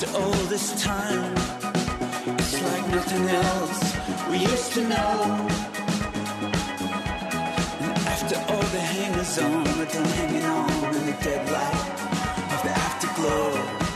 after all this time, it's like nothing else we used to know. And after all the hangers on are done hanging on in the dead light of the afterglow.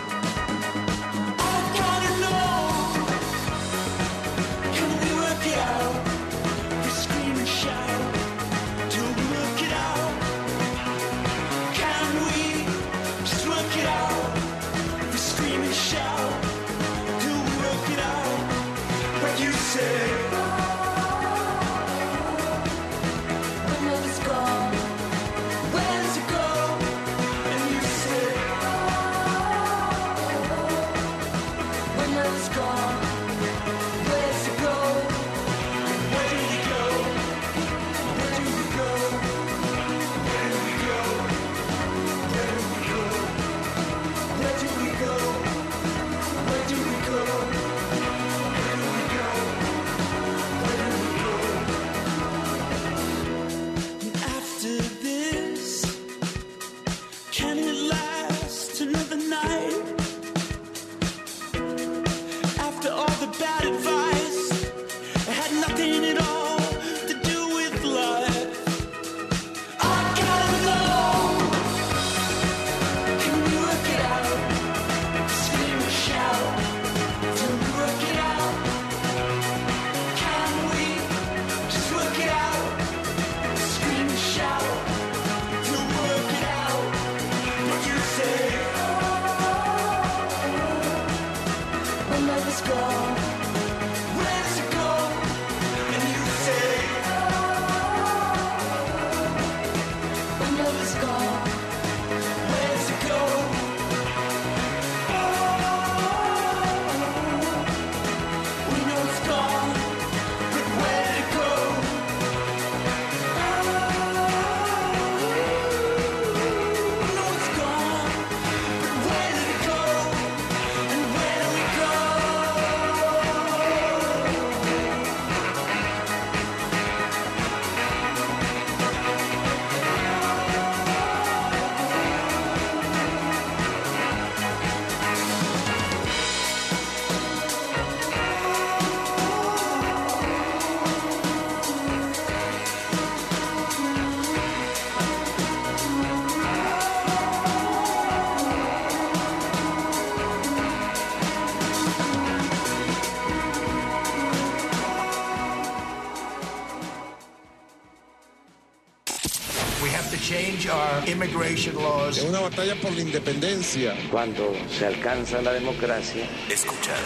Es una batalla por la independencia. Cuando se alcanza la democracia, Escuchas.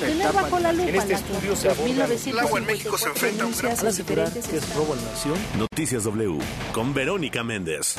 Tener bajo la lupa En este la- estudio se aborda el agua en México se enfrenta a un gran que es robo a la nación. Noticias W con Verónica Méndez.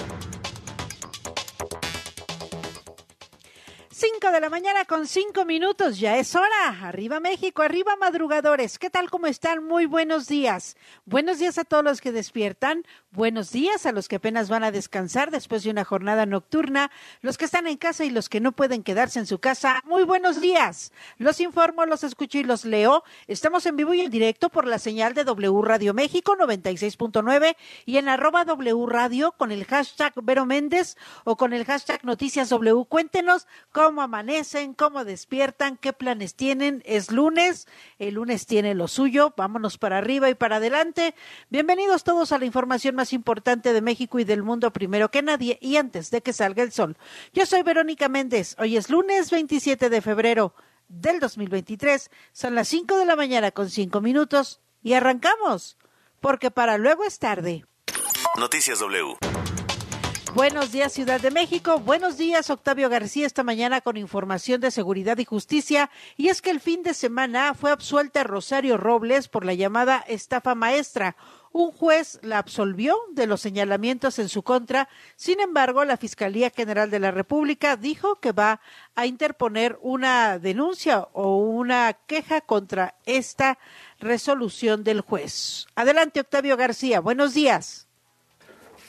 Con 5 minutos, ya es hora. Arriba México, arriba madrugadores. ¿Qué tal? ¿Cómo están? Muy buenos días. Buenos días a todos los que despiertan. Buenos días a los que apenas van a descansar después de una jornada nocturna. Los que están en casa y los que no pueden quedarse en su casa. Muy buenos días. Los informo, los escucho y los leo. Estamos en vivo y en directo por la señal de W Radio México 96.9 y en arroba W Radio con el hashtag Vero Méndez o con el hashtag Noticias W. Cuéntenos cómo amanecen, cómo despiertan, qué planes tienen. Es lunes, el lunes tiene lo suyo, vámonos para arriba y para adelante. Bienvenidos todos a la información más importante de México y del mundo primero que nadie y antes de que salga el sol. Yo soy Verónica Méndez, hoy es lunes 27 de febrero del 2023, son las 5 de la mañana con 5 minutos y arrancamos, porque para luego es tarde. Noticias W. Buenos días, Ciudad de México. Buenos días, Octavio García, esta mañana con información de seguridad y justicia. Y es que el fin de semana fue absuelta Rosario Robles por la llamada estafa maestra. Un juez la absolvió de los señalamientos en su contra. Sin embargo, la Fiscalía General de la República dijo que va a interponer una denuncia o una queja contra esta resolución del juez. Adelante, Octavio García. Buenos días.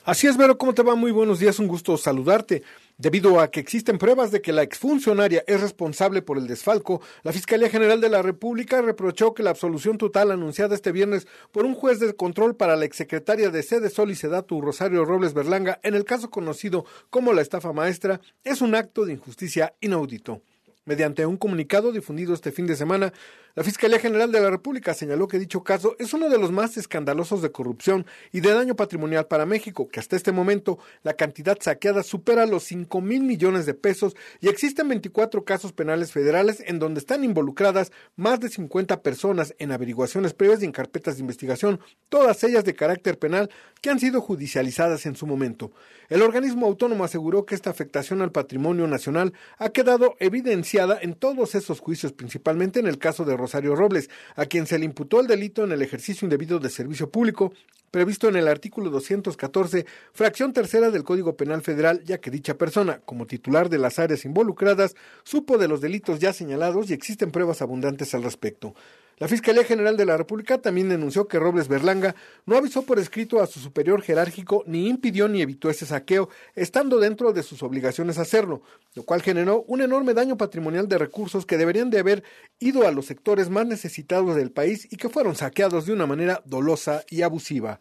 Así es, Vero, ¿cómo te va? Muy buenos días, un gusto saludarte. Debido a que existen pruebas de que la exfuncionaria es responsable por el desfalco, la Fiscalía General de la República reprochó que la absolución total anunciada este viernes por un juez de control para la exsecretaria de Sede Sol y Sedatu, Rosario Robles Berlanga, en el caso conocido como la estafa maestra, es un acto de injusticia inaudito. Mediante un comunicado difundido este fin de semana, la Fiscalía General de la República señaló que dicho caso es uno de los más escandalosos de corrupción y de daño patrimonial para México, que hasta este momento la cantidad saqueada supera los 5 mil millones de pesos y existen 24 casos penales federales en donde están involucradas más de 50 personas en averiguaciones previas y en carpetas de investigación, todas ellas de carácter penal que han sido judicializadas en su momento. El organismo autónomo aseguró que esta afectación al patrimonio nacional ha quedado evidenciada en todos esos juicios, principalmente en el caso de Rosario Robles, a quien se le imputó el delito en el ejercicio indebido de servicio público, previsto en el artículo 214, fracción tercera del Código Penal Federal, ya que dicha persona, como titular de las áreas involucradas, supo de los delitos ya señalados y existen pruebas abundantes al respecto. La Fiscalía General de la República también denunció que Robles Berlanga no avisó por escrito a su superior jerárquico ni impidió ni evitó ese saqueo, estando dentro de sus obligaciones hacerlo, lo cual generó un enorme daño patrimonial de recursos que deberían de haber ido a los sectores más necesitados del país y que fueron saqueados de una manera dolosa y abusiva.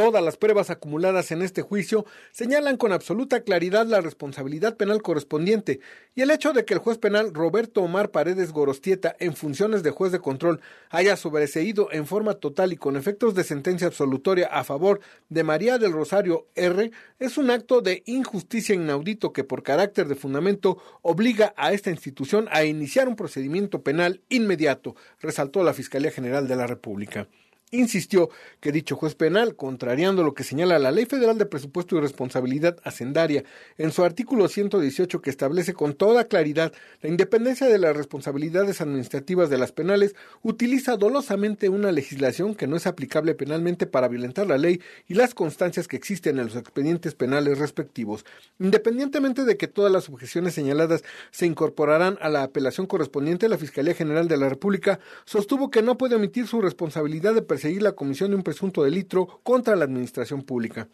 Todas las pruebas acumuladas en este juicio señalan con absoluta claridad la responsabilidad penal correspondiente y el hecho de que el juez penal Roberto Omar Paredes Gorostieta, en funciones de juez de control, haya sobreseído en forma total y con efectos de sentencia absolutoria a favor de María del Rosario R. es un acto de injusticia inaudito que por carácter de fundamento obliga a esta institución a iniciar un procedimiento penal inmediato, resaltó la Fiscalía General de la República insistió que dicho juez penal, contrariando lo que señala la Ley Federal de Presupuesto y Responsabilidad Hacendaria en su artículo 118 que establece con toda claridad la independencia de las responsabilidades administrativas de las penales, utiliza dolosamente una legislación que no es aplicable penalmente para violentar la ley y las constancias que existen en los expedientes penales respectivos. Independientemente de que todas las objeciones señaladas se incorporarán a la apelación correspondiente, la Fiscalía General de la República sostuvo que no puede omitir su responsabilidad de seguir la comisión de un presunto delito contra la administración pública.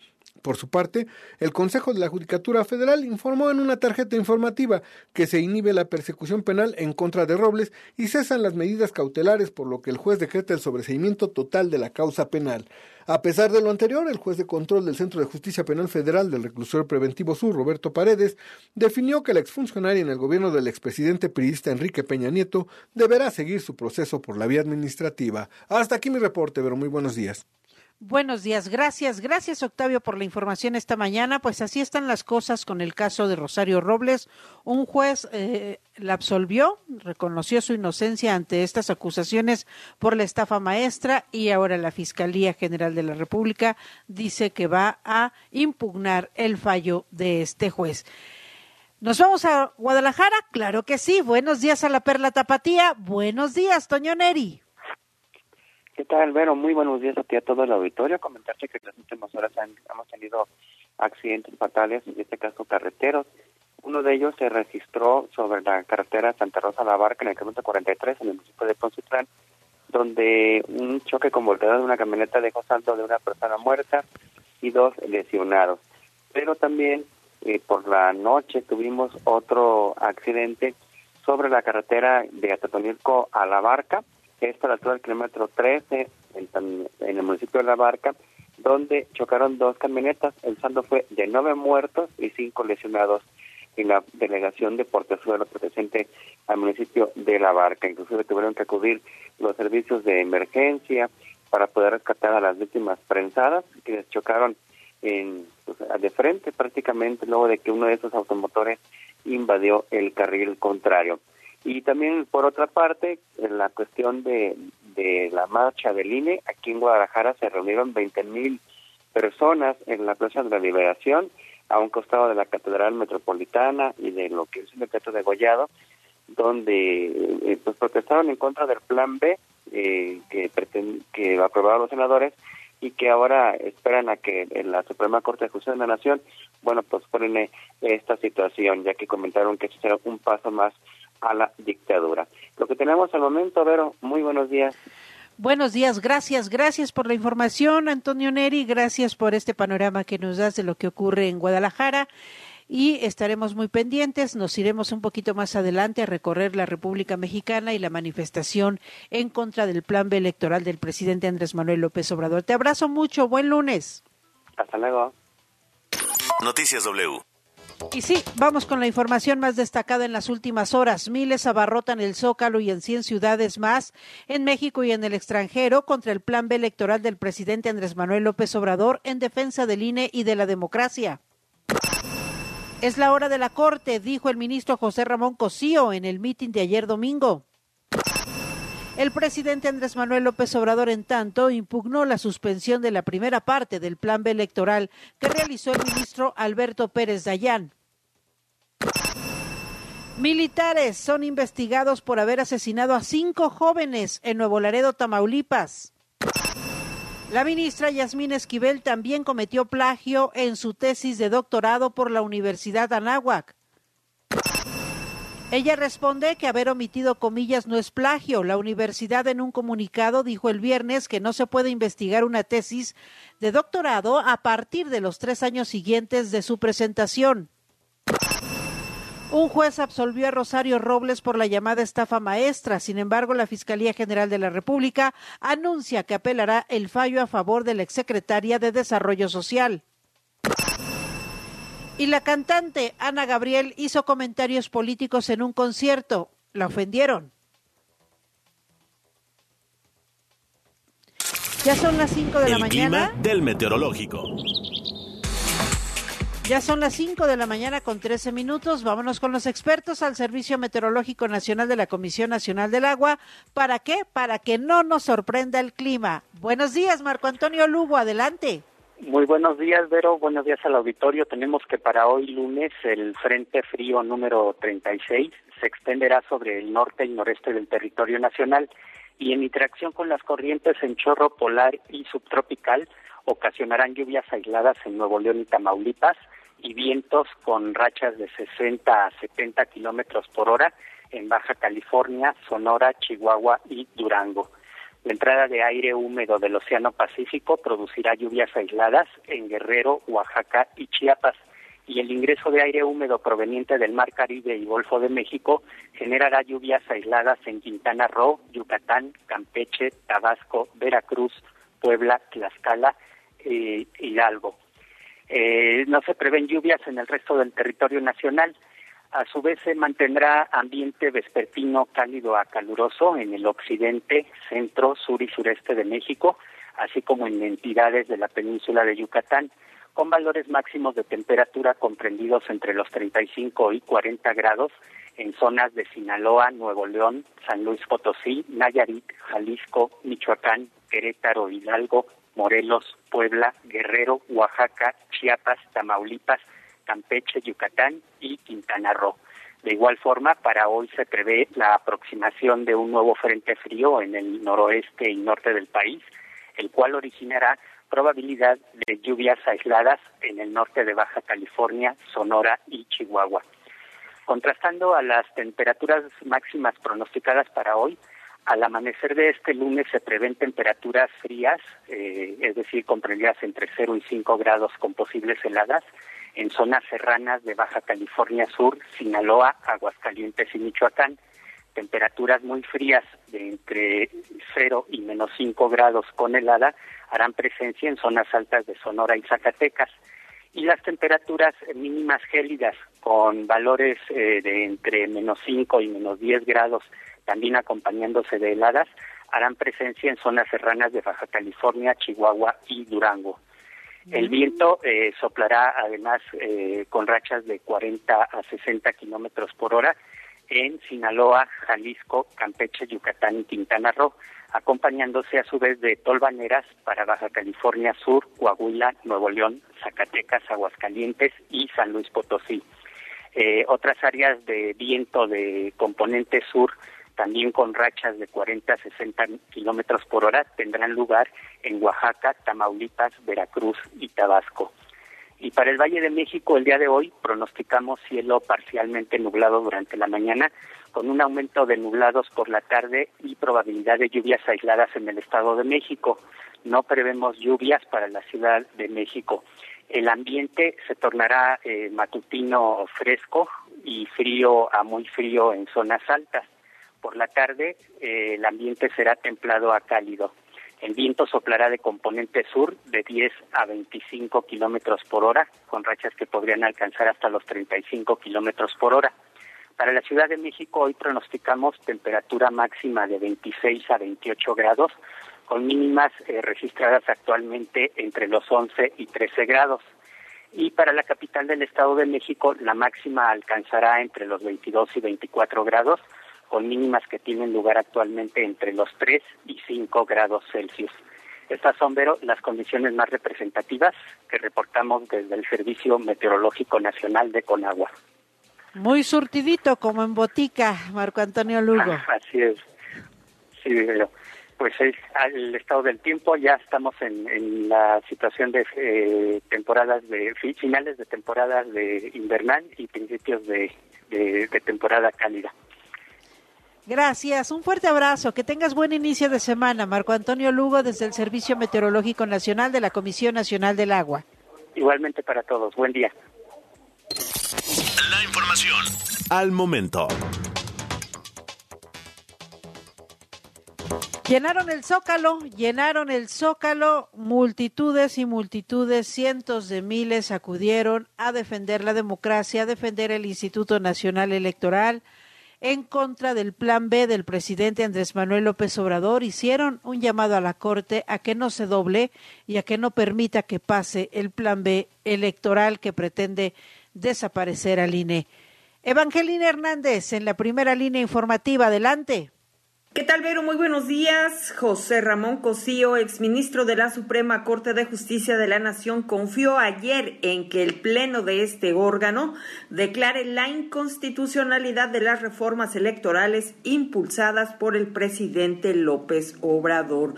Por su parte, el Consejo de la Judicatura Federal informó en una tarjeta informativa que se inhibe la persecución penal en contra de Robles y cesan las medidas cautelares, por lo que el juez decreta el sobreseimiento total de la causa penal. A pesar de lo anterior, el juez de control del Centro de Justicia Penal Federal del Reclusorio Preventivo Sur, Roberto Paredes, definió que la exfuncionaria en el gobierno del expresidente priista Enrique Peña Nieto deberá seguir su proceso por la vía administrativa. Hasta aquí mi reporte, pero muy buenos días. Buenos días, gracias, gracias Octavio por la información esta mañana. Pues así están las cosas con el caso de Rosario Robles. Un juez eh, la absolvió, reconoció su inocencia ante estas acusaciones por la estafa maestra y ahora la Fiscalía General de la República dice que va a impugnar el fallo de este juez. ¿Nos vamos a Guadalajara? Claro que sí. Buenos días a la Perla Tapatía. Buenos días, Toño Neri. ¿Qué tal, Vero? Muy buenos días a ti a todo el auditorio. Comentarte que en las últimas horas hemos tenido accidentes fatales, en este caso carreteros. Uno de ellos se registró sobre la carretera Santa Rosa La Barca en el kilómetro 43 en el municipio de Poncitlán, donde un choque con volteada de una camioneta dejó saldo de una persona muerta y dos lesionados. Pero también eh, por la noche tuvimos otro accidente sobre la carretera de Atatonilco a La Barca, esto a la altura del kilómetro 13 en, el municipio de La Barca, donde chocaron dos camionetas. El saldo fue de nueve muertos y cinco lesionados. y la delegación de Portezuelo presente al municipio de La Barca. Inclusive tuvieron que acudir los servicios de emergencia para poder rescatar a las víctimas prensadas que chocaron en, pues, de frente prácticamente luego de que uno de esos automotores invadió el carril contrario. Y también, por otra parte, en la cuestión de, de la marcha del INE, aquí en Guadalajara se reunieron 20 mil personas en la Plaza de la Liberación, a un costado de la Catedral Metropolitana y de lo que es el decreto de Gollado, donde eh, pues protestaron en contra del Plan B eh, que, que aprobaron los senadores y que ahora esperan a que en la Suprema Corte de Justicia de la Nación, bueno, pues ponen esta situación, ya que comentaron que será un paso más a la dictadura. Lo que tenemos al momento, Vero, muy buenos días. Buenos días, gracias, gracias por la información, Antonio Neri, gracias por este panorama que nos das de lo que ocurre en Guadalajara y estaremos muy pendientes. Nos iremos un poquito más adelante a recorrer la República Mexicana y la manifestación en contra del plan B electoral del presidente Andrés Manuel López Obrador. Te abrazo mucho, buen lunes. Hasta luego. Noticias W. Y sí, vamos con la información más destacada en las últimas horas. Miles abarrotan el Zócalo y en 100 ciudades más en México y en el extranjero contra el plan B electoral del presidente Andrés Manuel López Obrador en defensa del INE y de la democracia. Es la hora de la corte, dijo el ministro José Ramón Cosío en el mitin de ayer domingo. El presidente Andrés Manuel López Obrador, en tanto, impugnó la suspensión de la primera parte del plan B electoral que realizó el ministro Alberto Pérez Dayán. Militares son investigados por haber asesinado a cinco jóvenes en Nuevo Laredo, Tamaulipas. La ministra Yasmín Esquivel también cometió plagio en su tesis de doctorado por la Universidad Anáhuac. Ella responde que haber omitido comillas no es plagio. La universidad en un comunicado dijo el viernes que no se puede investigar una tesis de doctorado a partir de los tres años siguientes de su presentación. Un juez absolvió a Rosario Robles por la llamada estafa maestra. Sin embargo, la Fiscalía General de la República anuncia que apelará el fallo a favor de la exsecretaria de Desarrollo Social. Y la cantante Ana Gabriel hizo comentarios políticos en un concierto. La ofendieron. Ya son las 5 de la mañana. Clima del meteorológico. Ya son las 5 de la mañana con 13 minutos. Vámonos con los expertos al Servicio Meteorológico Nacional de la Comisión Nacional del Agua. ¿Para qué? Para que no nos sorprenda el clima. Buenos días, Marco Antonio Lugo. Adelante. Muy buenos días, Vero. Buenos días al auditorio. Tenemos que para hoy lunes el Frente Frío número 36 se extenderá sobre el norte y noreste del territorio nacional y en interacción con las corrientes en chorro polar y subtropical ocasionarán lluvias aisladas en Nuevo León y Tamaulipas y vientos con rachas de 60 a 70 kilómetros por hora en Baja California, Sonora, Chihuahua y Durango. La entrada de aire húmedo del Océano Pacífico producirá lluvias aisladas en Guerrero, Oaxaca y Chiapas, y el ingreso de aire húmedo proveniente del Mar Caribe y Golfo de México generará lluvias aisladas en Quintana Roo, Yucatán, Campeche, Tabasco, Veracruz, Puebla, Tlaxcala, eh, Hidalgo. Eh, no se prevén lluvias en el resto del territorio nacional. A su vez se mantendrá ambiente vespertino cálido a caluroso en el occidente, centro, sur y sureste de México, así como en entidades de la península de Yucatán, con valores máximos de temperatura comprendidos entre los 35 y 40 grados en zonas de Sinaloa, Nuevo León, San Luis Potosí, Nayarit, Jalisco, Michoacán, Querétaro, Hidalgo, Morelos, Puebla, Guerrero, Oaxaca, Chiapas, Tamaulipas, Campeche, Yucatán y Quintana Roo. De igual forma, para hoy se prevé la aproximación de un nuevo frente frío en el noroeste y norte del país, el cual originará probabilidad de lluvias aisladas en el norte de Baja California, Sonora y Chihuahua. Contrastando a las temperaturas máximas pronosticadas para hoy, al amanecer de este lunes se prevén temperaturas frías, eh, es decir, comprendidas entre 0 y 5 grados con posibles heladas en zonas serranas de Baja California Sur, Sinaloa, Aguascalientes y Michoacán. Temperaturas muy frías de entre 0 y menos 5 grados con helada harán presencia en zonas altas de Sonora y Zacatecas y las temperaturas mínimas gélidas con valores eh, de entre menos 5 y menos 10 grados, también acompañándose de heladas, harán presencia en zonas serranas de Baja California, Chihuahua y Durango. El viento eh, soplará además eh, con rachas de 40 a 60 kilómetros por hora en Sinaloa, Jalisco, Campeche, Yucatán y Quintana Roo, acompañándose a su vez de tolvaneras para Baja California Sur, Coahuila, Nuevo León, Zacatecas, Aguascalientes y San Luis Potosí. Eh, otras áreas de viento de componente sur también con rachas de 40 a 60 kilómetros por hora, tendrán lugar en Oaxaca, Tamaulipas, Veracruz y Tabasco. Y para el Valle de México, el día de hoy pronosticamos cielo parcialmente nublado durante la mañana, con un aumento de nublados por la tarde y probabilidad de lluvias aisladas en el Estado de México. No prevemos lluvias para la Ciudad de México. El ambiente se tornará eh, matutino fresco y frío a muy frío en zonas altas por la tarde eh, el ambiente será templado a cálido. El viento soplará de componente sur de 10 a 25 kilómetros por hora, con rachas que podrían alcanzar hasta los 35 kilómetros por hora. Para la Ciudad de México hoy pronosticamos temperatura máxima de 26 a 28 grados, con mínimas eh, registradas actualmente entre los 11 y 13 grados. Y para la capital del Estado de México la máxima alcanzará entre los 22 y 24 grados, con mínimas que tienen lugar actualmente entre los 3 y 5 grados Celsius. Estas son, Vero, las condiciones más representativas que reportamos desde el Servicio Meteorológico Nacional de Conagua. Muy surtidito, como en botica, Marco Antonio Lugo. Así es. Sí, Vero. Pues es al estado del tiempo, ya estamos en, la situación de eh, temporadas de finales de temporadas de invernal y principios de temporada cálida. Gracias, un fuerte abrazo, que tengas buen inicio de semana, Marco Antonio Lugo, desde el Servicio Meteorológico Nacional de la Comisión Nacional del Agua. Igualmente para todos, buen día. La información al momento. Llenaron el zócalo, llenaron el zócalo, multitudes y multitudes, cientos de miles acudieron a defender la democracia, a defender el Instituto Nacional Electoral, en contra del plan B del presidente Andrés Manuel López Obrador hicieron un llamado a la Corte a que no se doble y a que no permita que pase el plan B electoral que pretende desaparecer al INE. Evangelina Hernández en la primera línea informativa. Adelante. ¿Qué tal, Vero? Muy buenos días. José Ramón Cosío, exministro de la Suprema Corte de Justicia de la Nación, confió ayer en que el Pleno de este órgano declare la inconstitucionalidad de las reformas electorales impulsadas por el presidente López Obrador.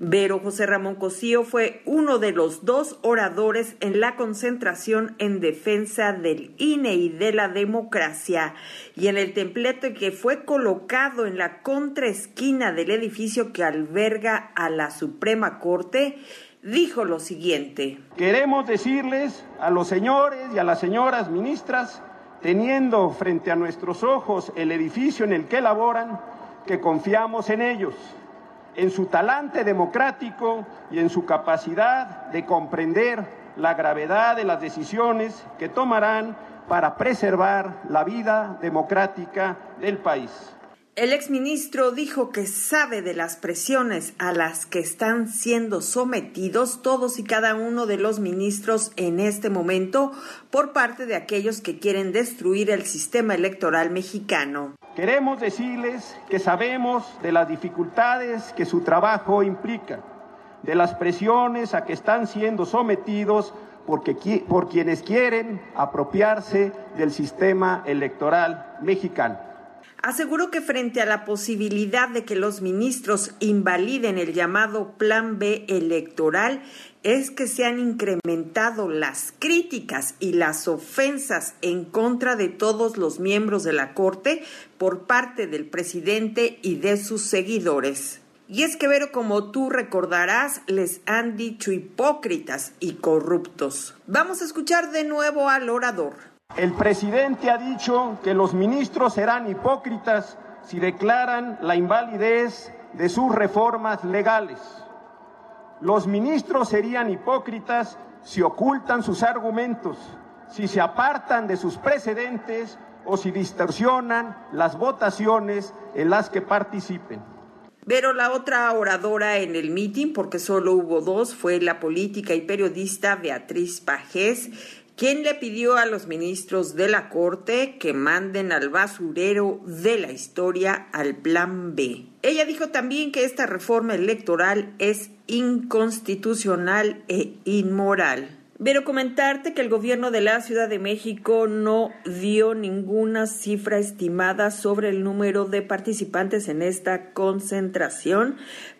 Vero José Ramón Cosío fue uno de los dos oradores en la concentración en defensa del INE y de la democracia. Y en el templete que fue colocado en la contraesquina del edificio que alberga a la Suprema Corte, dijo lo siguiente. Queremos decirles a los señores y a las señoras ministras, teniendo frente a nuestros ojos el edificio en el que laboran, que confiamos en ellos en su talante democrático y en su capacidad de comprender la gravedad de las decisiones que tomarán para preservar la vida democrática del país. El exministro dijo que sabe de las presiones a las que están siendo sometidos todos y cada uno de los ministros en este momento por parte de aquellos que quieren destruir el sistema electoral mexicano. Queremos decirles que sabemos de las dificultades que su trabajo implica, de las presiones a que están siendo sometidos porque, por quienes quieren apropiarse del sistema electoral mexicano. Aseguró que frente a la posibilidad de que los ministros invaliden el llamado Plan B electoral, es que se han incrementado las críticas y las ofensas en contra de todos los miembros de la Corte por parte del presidente y de sus seguidores. Y es que, Vero, como tú recordarás, les han dicho hipócritas y corruptos. Vamos a escuchar de nuevo al orador. El presidente ha dicho que los ministros serán hipócritas si declaran la invalidez de sus reformas legales. Los ministros serían hipócritas si ocultan sus argumentos, si se apartan de sus precedentes o si distorsionan las votaciones en las que participen. Pero la otra oradora en el mitin, porque solo hubo dos, fue la política y periodista Beatriz Pajés, quien le pidió a los ministros de la Corte que manden al basurero de la historia al Plan B. Ella dijo también que esta reforma electoral es inconstitucional e inmoral. Pero comentarte que el gobierno de la Ciudad de México no dio ninguna cifra estimada sobre el número de participantes en esta concentración,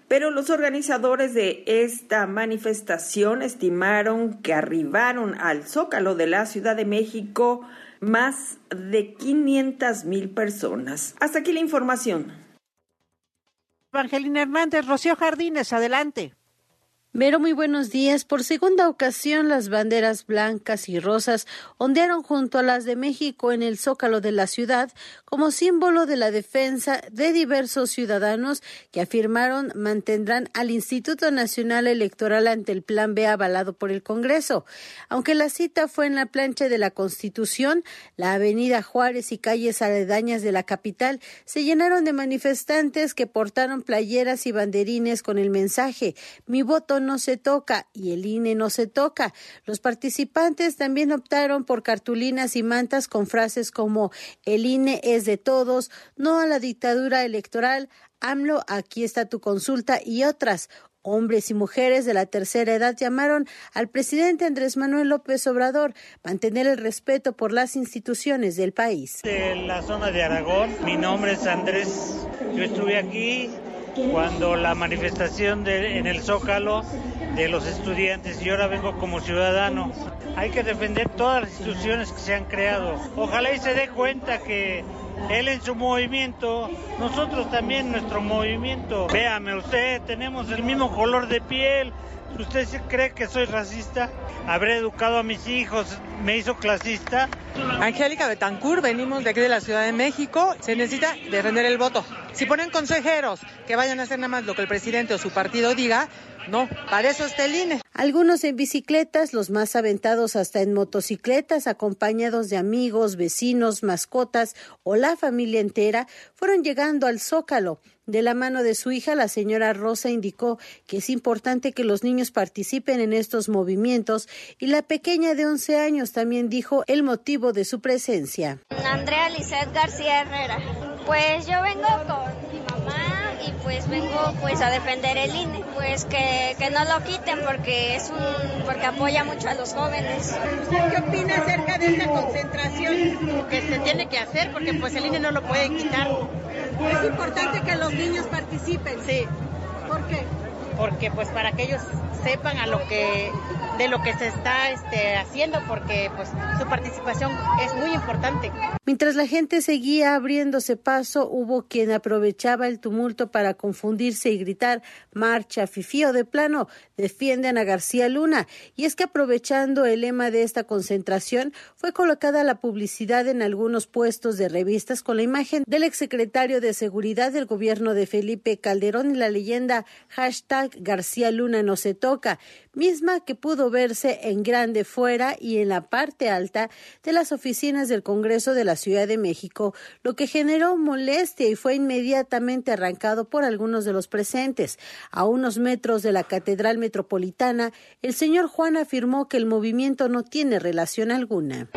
pero los organizadores de esta manifestación estimaron que arribaron al zócalo de la Ciudad de México más de 500 mil personas. Hasta aquí la información. Evangelina Hernández, Rocío Jardines, adelante. Vero, muy buenos días. Por segunda ocasión, las banderas blancas y rosas ondearon junto a las de México en el zócalo de la ciudad como símbolo de la defensa de diversos ciudadanos que afirmaron mantendrán al Instituto Nacional Electoral ante el Plan B avalado por el Congreso. Aunque la cita fue en la plancha de la Constitución, la Avenida Juárez y calles aledañas de la capital se llenaron de manifestantes que portaron playeras y banderines con el mensaje Mi voto no se toca y el INE no se toca. Los participantes también optaron por cartulinas y mantas con frases como el INE es de todos, no a la dictadura electoral, AMLO, aquí está tu consulta y otras. Hombres y mujeres de la tercera edad llamaron al presidente Andrés Manuel López Obrador mantener el respeto por las instituciones del país. De la zona de Aragón, mi nombre es Andrés. Yo estuve aquí cuando la manifestación de, en el Zócalo de los estudiantes y ahora vengo como ciudadano. Hay que defender todas las instituciones que se han creado. Ojalá y se dé cuenta que él en su movimiento, nosotros también nuestro movimiento. Véame usted, tenemos el mismo color de piel. ¿Usted cree que soy racista? Habré educado a mis hijos, me hizo clasista. Angélica Betancourt, venimos de aquí de la Ciudad de México. Se necesita defender el voto. Si ponen consejeros que vayan a hacer nada más lo que el presidente o su partido diga, no, para eso está el INE. Algunos en bicicletas, los más aventados hasta en motocicletas, acompañados de amigos, vecinos, mascotas o la familia entera, fueron llegando al Zócalo. De la mano de su hija, la señora Rosa indicó que es importante que los niños participen en estos movimientos y la pequeña de 11 años también dijo el motivo de su presencia. Andrea Lizeth García Herrera. Pues yo vengo con y pues vengo pues a defender el INE, pues que, que no lo quiten porque es un porque apoya mucho a los jóvenes. ¿Qué opina acerca de esta concentración que se tiene que hacer porque pues el INE no lo puede quitar? Es importante que los niños participen. Sí. ¿Por qué? Porque pues para que ellos sepan a lo que de lo que se está este, haciendo porque pues su participación es muy importante. Mientras la gente seguía abriéndose paso, hubo quien aprovechaba el tumulto para confundirse y gritar marcha, fifío de plano, defienden a García Luna. Y es que aprovechando el lema de esta concentración, fue colocada la publicidad en algunos puestos de revistas con la imagen del exsecretario de Seguridad del gobierno de Felipe Calderón y la leyenda hashtag García Luna no se toca, misma que pudo verse en grande fuera y en la parte alta de las oficinas del Congreso de la Ciudad de México, lo que generó molestia y fue inmediatamente arrancado por algunos de los presentes. A unos metros de la Catedral Metropolitana, el señor Juan afirmó que el movimiento no tiene relación alguna.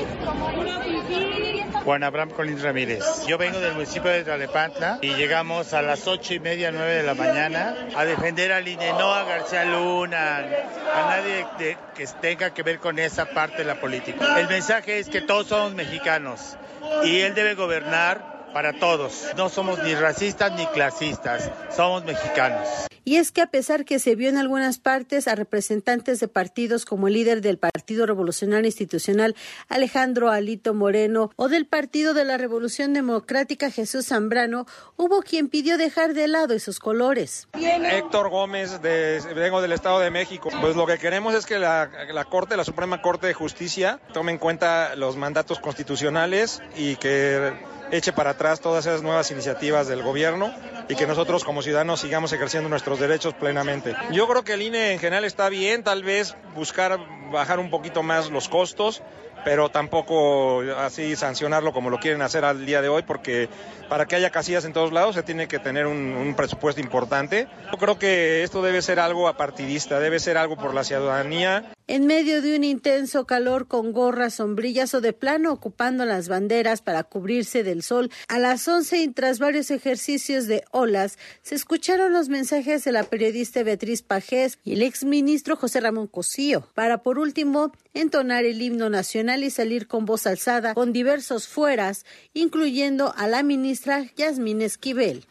Juan Abraham Colín Ramírez. Yo vengo del municipio de Tlalepantla y llegamos a las ocho y media, nueve de la mañana a defender al INE, García Luna, a nadie que tenga que ver con esa parte de la política. El mensaje es que todos somos mexicanos y él debe gobernar para todos. No somos ni racistas ni clasistas, somos mexicanos. Y es que a pesar que se vio en algunas partes a representantes de partidos como el líder del Partido Revolucionario Institucional Alejandro Alito Moreno o del Partido de la Revolución Democrática Jesús Zambrano, hubo quien pidió dejar de lado esos colores. Héctor Gómez, de, vengo del Estado de México. Pues lo que queremos es que la, la Corte, la Suprema Corte de Justicia, tome en cuenta los mandatos constitucionales y que eche para atrás todas esas nuevas iniciativas del gobierno y que nosotros como ciudadanos sigamos ejerciendo nuestros derechos plenamente. Yo creo que el INE en general está bien, tal vez buscar bajar un poquito más los costos, pero tampoco así sancionarlo como lo quieren hacer al día de hoy, porque para que haya casillas en todos lados se tiene que tener un, un, presupuesto importante. Yo creo que esto debe ser algo apartidista, debe ser algo por la ciudadanía. En medio de un intenso calor con gorras, sombrillas o de plano ocupando las banderas para cubrirse del sol, a las 11 y tras varios ejercicios de olas, se escucharon los mensajes de la periodista Beatriz Pajés y el exministro José Ramón Cosío, para por último entonar el himno nacional y salir con voz alzada con diversos fueras, incluyendo a la ministra Yasmín Esquivel.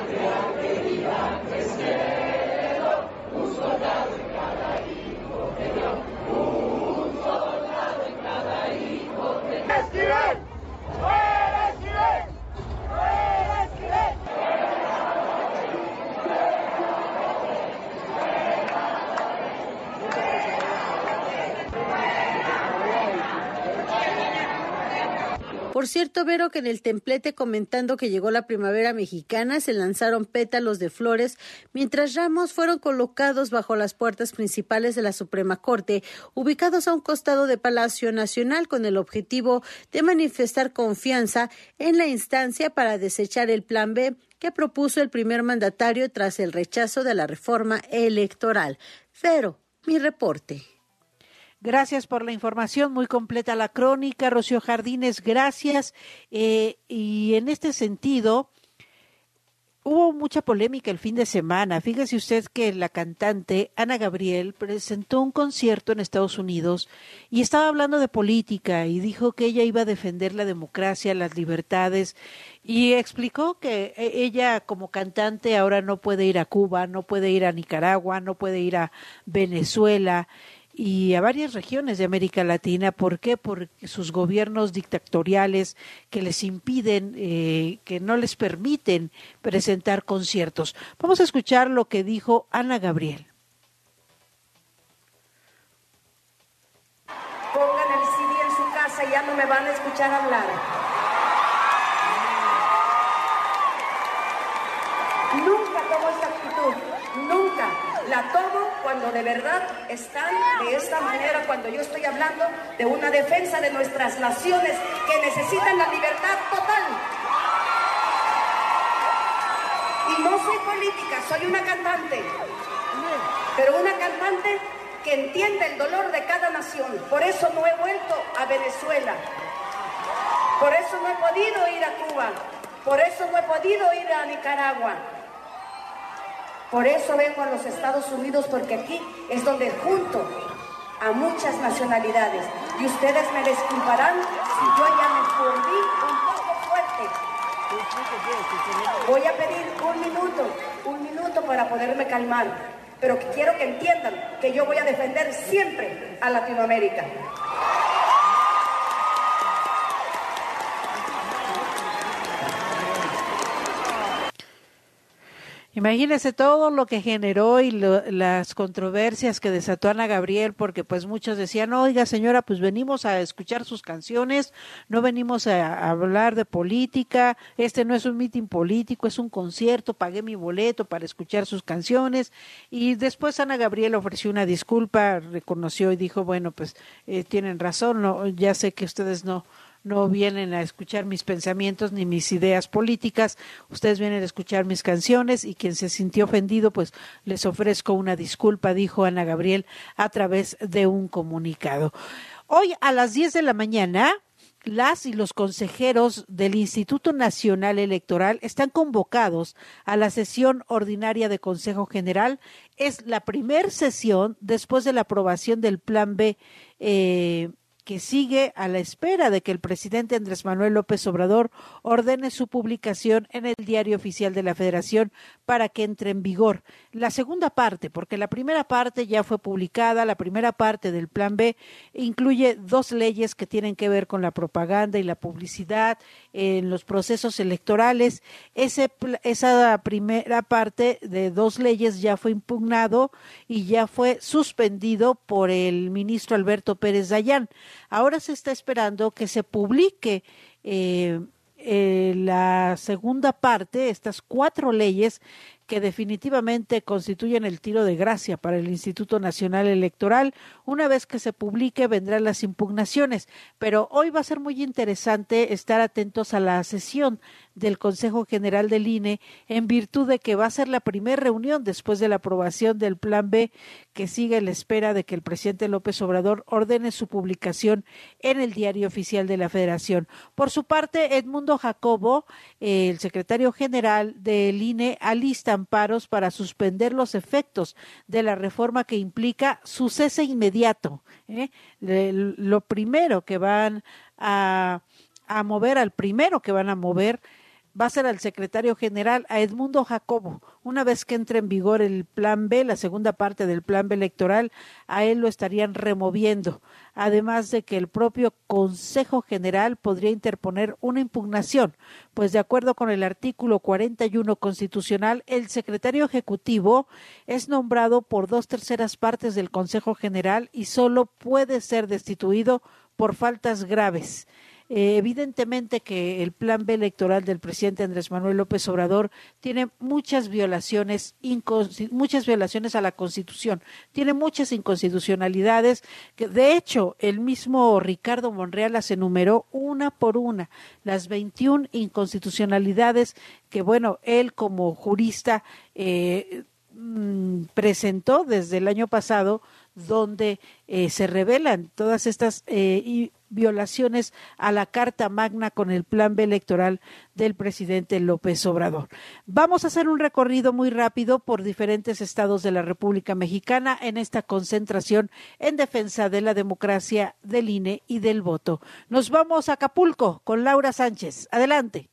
Por Vero, que en el templete comentando que llegó la primavera mexicana se lanzaron pétalos de flores, mientras ramos fueron colocados bajo las puertas principales de la Suprema Corte, ubicados a un costado de Palacio Nacional con el objetivo de manifestar confianza en la instancia para desechar el Plan B que propuso el primer mandatario tras el rechazo de la reforma electoral. Vero, mi reporte. Gracias por la información, muy completa la crónica. Rocío Jardines, gracias. Eh, y en este sentido, hubo mucha polémica el fin de semana. Fíjese usted que la cantante Ana Gabriel presentó un concierto en Estados Unidos y estaba hablando de política y dijo que ella iba a defender la democracia, las libertades y explicó que e, ella como cantante ahora no puede ir a Cuba, no puede ir a Nicaragua, no puede ir a Venezuela y a varias regiones de América Latina. ¿Por qué? Por sus gobiernos dictatoriales que les impiden, eh, que no les permiten presentar conciertos. Vamos a escuchar lo que dijo Ana Gabriel. Pongan el CD en su casa y ya no me van a escuchar hablar. Nunca tomo esta actitud, nunca la tomo cuando de verdad están de esta manera, cuando yo estoy hablando de una defensa de nuestras naciones que necesitan la libertad total. Y no soy política, soy una cantante, pero una cantante que entiende el dolor de cada nación. Por eso no he vuelto a Venezuela, por eso no he podido ir a Cuba, por eso no he podido ir a Nicaragua. Por eso vengo a los Estados Unidos, porque aquí es donde junto a muchas nacionalidades. Y ustedes me disculparán si yo ya me volví un poco fuerte. Voy a pedir un minuto, un minuto para poderme calmar. Pero quiero que entiendan que yo voy a defender siempre a Latinoamérica. Imagínese todo lo que generó y lo, las controversias que desató Ana Gabriel, porque pues muchos decían, oiga señora, pues venimos a escuchar sus canciones, no venimos a, hablar de política, este no es un mitin político, es un concierto, pagué mi boleto para escuchar sus canciones. Y después Ana Gabriel ofreció una disculpa, reconoció y dijo, bueno, pues eh, tienen razón, no, ya sé que ustedes no no vienen a escuchar mis pensamientos ni mis ideas políticas, ustedes vienen a escuchar mis canciones y quien se sintió ofendido, pues les ofrezco una disculpa, dijo Ana Gabriel a través de un comunicado. Hoy a las 10 de la mañana, las y los consejeros del Instituto Nacional Electoral están convocados a la sesión ordinaria de Consejo General. Es la primer sesión después de la aprobación del Plan B. Eh, que sigue a la espera de que el presidente Andrés Manuel López Obrador ordene su publicación en el Diario Oficial de la Federación para que entre en vigor. La segunda parte, porque la primera parte ya fue publicada, la primera parte del Plan B incluye dos leyes que tienen que ver con la propaganda y la publicidad en los procesos electorales. Ese, esa primera parte de dos leyes ya fue impugnado y ya fue suspendido por el ministro Alberto Pérez Dayán. Ahora se está esperando que se publique eh, eh, la segunda parte, estas cuatro leyes que definitivamente constituyen el tiro de gracia para el Instituto Nacional Electoral. Una vez que se publique vendrán las impugnaciones, pero hoy va a ser muy interesante estar atentos a la sesión del Consejo General del INE en virtud de que va a ser la primera reunión después de la aprobación del Plan B que sigue la espera de que el presidente López Obrador ordene su publicación en el Diario Oficial de la Federación. Por su parte, Edmundo Jacobo, el secretario general del INE, alista amparos para suspender los efectos de la reforma que implica su cese inmediato. ¿eh? Lo primero que van a mover, al primero que van a mover, va a ser al secretario general, a Edmundo Jacobo. Una vez que entre en vigor el plan B, la segunda parte del plan B electoral, a él lo estarían removiendo. Además de que el propio Consejo General podría interponer una impugnación, pues de acuerdo con el artículo 41 constitucional, el secretario ejecutivo es nombrado por dos terceras partes del Consejo General y solo puede ser destituido por faltas graves. Eh, evidentemente que el plan B electoral del presidente Andrés Manuel López Obrador tiene muchas violaciones, muchas violaciones a la Constitución, tiene muchas inconstitucionalidades que de hecho el mismo Ricardo Monreal las enumeró una por una, las 21 inconstitucionalidades que bueno, él como jurista eh, mm, presentó desde el año pasado donde eh, se revelan todas estas eh, violaciones a la Carta Magna con el plan B electoral del presidente López Obrador. Vamos a hacer un recorrido muy rápido por diferentes estados de la República Mexicana en esta concentración en defensa de la democracia, del INE y del voto. Nos vamos a Acapulco con Laura Sánchez. Adelante.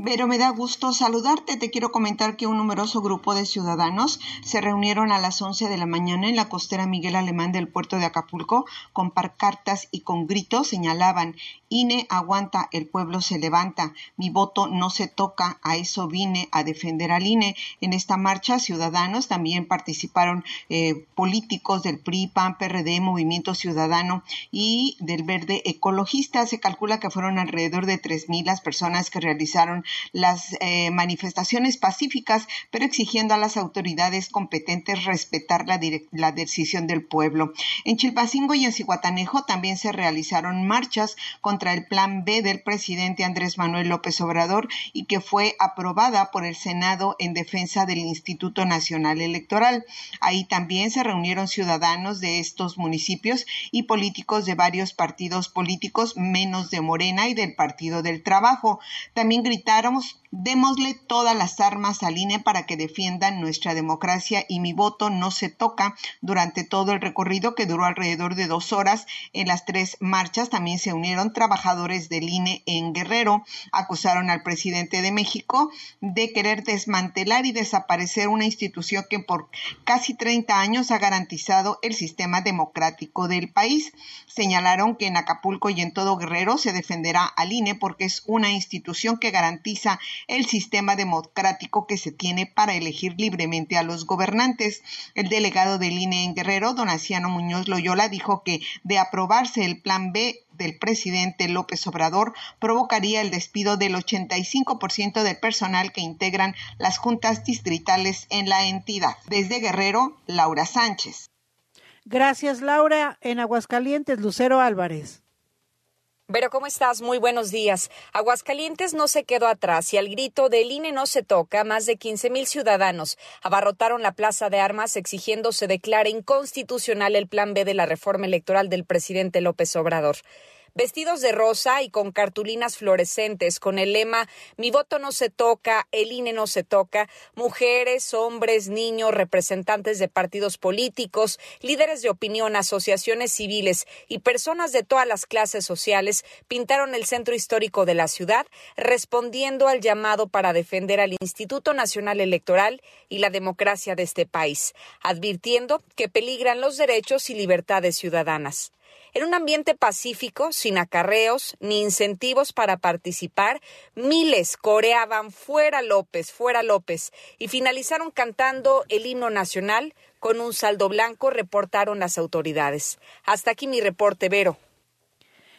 Vero, me da gusto saludarte. Te quiero comentar que un numeroso grupo de ciudadanos se reunieron a las 11 de la mañana en la costera Miguel Alemán del puerto de Acapulco con parcartas y con gritos señalaban INE aguanta, el pueblo se levanta, mi voto no se toca, a eso vine a defender al INE. En esta marcha ciudadanos también participaron eh, políticos del PRI, PAN, PRD, Movimiento Ciudadano y del Verde Ecologista. Se calcula que fueron alrededor de 3.000 las personas que realizaron las eh, manifestaciones pacíficas, pero exigiendo a las autoridades competentes respetar la, la decisión del pueblo. En Chilpacingo y en Cihuatanejo también se realizaron marchas contra el plan B del presidente Andrés Manuel López Obrador y que fue aprobada por el Senado en defensa del Instituto Nacional Electoral. Ahí también se reunieron ciudadanos de estos municipios y políticos de varios partidos políticos, menos de Morena y del Partido del Trabajo. También gritaron necesitáramos démosle todas las armas al INE para que defiendan nuestra democracia y mi voto no se toca durante todo el recorrido que duró alrededor de dos horas. En las tres marchas también se unieron trabajadores del INE en Guerrero, acusaron al presidente de México de querer desmantelar y desaparecer una institución que por casi 30 años ha garantizado el sistema democrático del país. Señalaron que en Acapulco y en todo Guerrero se defenderá al INE porque es una institución que garantiza el sistema democrático que se tiene para elegir libremente a los gobernantes. El delegado del INE en Guerrero, Donaciano Muñoz Loyola, dijo que de aprobarse el plan B del presidente López Obrador provocaría el despido del 85% del personal que integran las juntas distritales en la entidad. Desde Guerrero, Laura Sánchez. Gracias, Laura. En Aguascalientes, Lucero Álvarez. Pero ¿cómo estás? Muy buenos días. Aguascalientes no se quedó atrás y al grito del INE no se toca, más de 15 mil ciudadanos abarrotaron la plaza de armas exigiendo se declare inconstitucional el plan B de la reforma electoral del presidente López Obrador. Vestidos de rosa y con cartulinas fluorescentes con el lema Mi voto no se toca, el INE no se toca, mujeres, hombres, niños, representantes de partidos políticos, líderes de opinión, asociaciones civiles y personas de todas las clases sociales pintaron el centro histórico de la ciudad, respondiendo al llamado para defender al Instituto Nacional Electoral y la democracia de este país, advirtiendo que peligran los derechos y libertades ciudadanas. En un ambiente pacífico, sin acarreos ni incentivos para participar, miles coreaban fuera López, fuera López y finalizaron cantando el himno nacional con un saldo blanco, reportaron las autoridades. Hasta aquí mi reporte, Vero.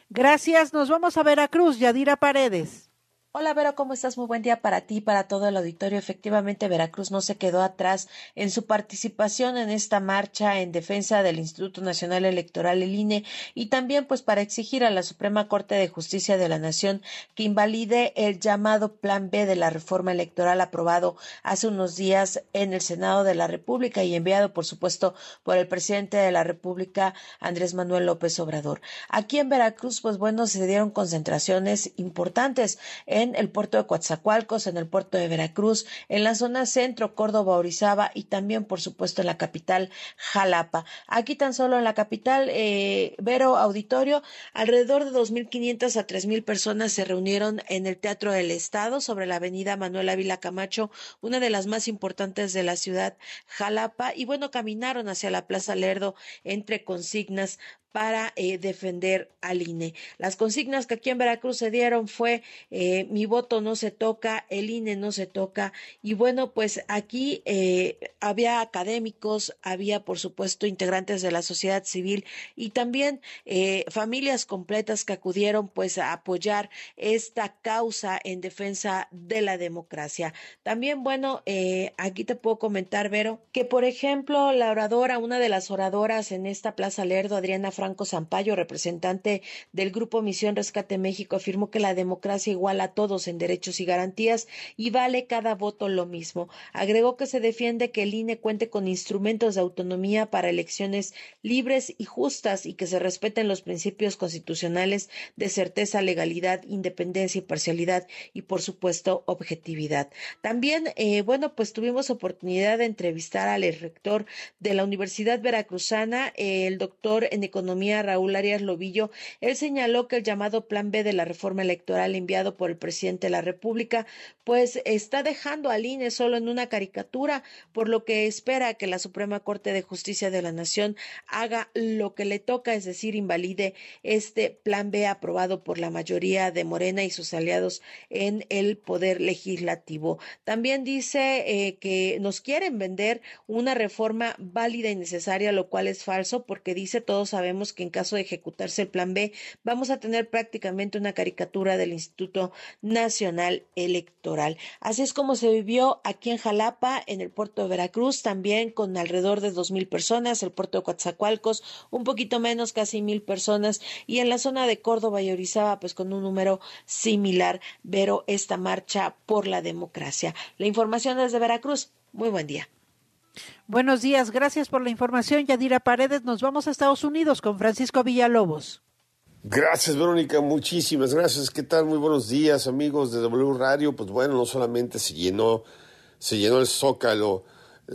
Gracias, nos vamos a Veracruz, Yadira Paredes. Hola Vero, ¿cómo estás? Muy buen día para ti y para todo el auditorio. Efectivamente, Veracruz no se quedó atrás en su participación en esta marcha en defensa del Instituto Nacional Electoral, el INE, y también pues para exigir a la Suprema Corte de Justicia de la Nación que invalide el llamado Plan B de la reforma electoral aprobado hace unos días en el Senado de la República y enviado, por supuesto, por el presidente de la República, Andrés Manuel López Obrador. Aquí en Veracruz, pues bueno, se dieron concentraciones importantes en el puerto de Coatzacoalcos, en el puerto de Veracruz, en la zona centro, Córdoba, Orizaba y también, por supuesto, en la capital, Jalapa. Aquí tan solo en la capital, eh, Vero Auditorio, alrededor de 2.500 a 3.000 personas se reunieron en el Teatro del Estado sobre la avenida Manuel Ávila Camacho, una de las más importantes de la ciudad, Jalapa, y bueno, caminaron hacia la Plaza Lerdo entre consignas para eh, defender al INE. Las consignas que aquí en Veracruz se dieron fue eh, mi voto no se toca, el INE no se toca y bueno, pues aquí eh, había académicos, había por supuesto integrantes de la sociedad civil y también familias completas que acudieron pues a apoyar esta causa en defensa de la democracia. También bueno, aquí te puedo comentar, Vero, que por ejemplo la oradora, una de las oradoras en esta Plaza Lerdo, Adriana Franco Zampayo, representante del Grupo Misión Rescate México, afirmó que la democracia iguala a todos en derechos y garantías y vale cada voto lo mismo. Agregó que se defiende que el INE cuente con instrumentos de autonomía para elecciones libres y justas y que se respeten los principios constitucionales de certeza, legalidad, independencia y parcialidad y, por supuesto, objetividad. También, eh, bueno, pues tuvimos oportunidad de entrevistar al rector de la Universidad Veracruzana, el doctor en Economía Raúl Arias Lobillo, él señaló que el llamado Plan B de la reforma electoral enviado por el presidente de la República, pues está dejando al INE solo en una caricatura, por lo que espera que la Suprema Corte de Justicia de la Nación haga lo que le toca, es decir, invalide este Plan B aprobado por la mayoría de Morena y sus aliados en el Poder Legislativo. También dice eh, que nos quieren vender una reforma válida y necesaria, lo cual es falso, porque dice todos sabemos que en caso de ejecutarse el plan B, vamos a tener prácticamente una caricatura del Instituto Nacional Electoral. Así es como se vivió aquí en Jalapa, en el puerto de Veracruz, también con alrededor de dos mil personas, el puerto de Coatzacoalcos, un poquito menos, casi mil personas, y en la zona de Córdoba y Orizaba, pues con un número similar, pero esta marcha por la democracia. La información desde Veracruz. Muy buen día. Buenos días, gracias por la información, Yadira Paredes. Nos vamos a Estados Unidos con Francisco Villalobos. Gracias, Verónica, muchísimas gracias. ¿Qué tal? Muy buenos días, amigos de W Radio. Pues bueno, no solamente se llenó, se llenó el Zócalo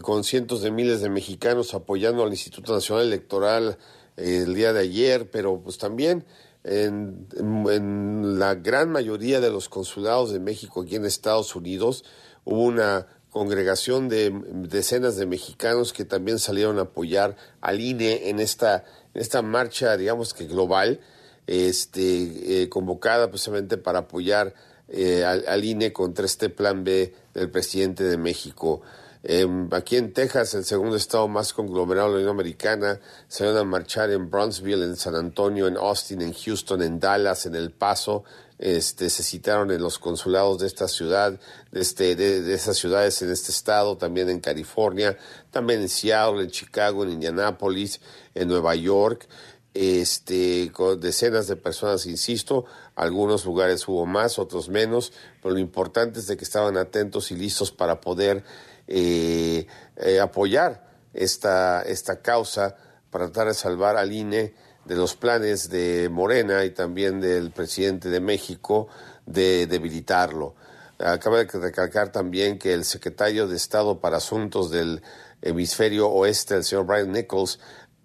con cientos de miles de mexicanos apoyando al Instituto Nacional Electoral eh, el día de ayer, pero pues también en, en la gran mayoría de los consulados de México aquí en Estados Unidos hubo una congregación de decenas de mexicanos que también salieron a apoyar al INE en esta, esta marcha, digamos que global, este, eh, convocada precisamente para apoyar eh, al, INE contra este plan B del presidente de México. Em, aquí en Texas, el segundo estado más conglomerado de la Unión Americana, salieron a marchar en Brownsville, en San Antonio, en Austin, en Houston, en Dallas, en El Paso, este, se citaron en los consulados de esta ciudad, de, este, de, esas ciudades en este estado, también en California, también en Seattle, en Chicago, en Indianápolis, en Nueva York, este, con decenas de personas, insisto, algunos lugares hubo más, otros menos, pero lo importante es de que estaban atentos y listos para poder eh, eh, apoyar esta, causa, para tratar de salvar al INE de los planes de Morena y también del presidente de México de debilitarlo. Acaba de recalcar también que el secretario de Estado para Asuntos del Hemisferio Oeste, el señor Brian Nichols,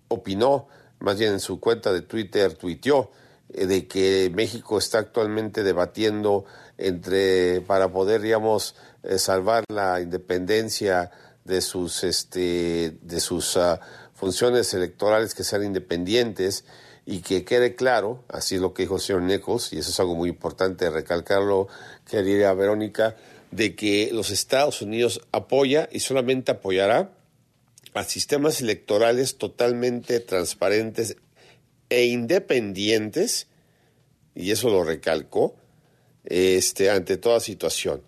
opinó, más bien en su cuenta de Twitter, tuiteó, eh, de que México está actualmente debatiendo entre para poder digamos eh, salvar la independencia de sus este de sus ah, funciones electorales que sean independientes y que quede claro, así es lo que dijo el señor Nichols, y eso es algo muy importante recalcarlo, querida Verónica, de que los Estados Unidos apoya y solamente apoyará a sistemas electorales totalmente transparentes e independientes, y eso lo recalcó, este, ante toda situación.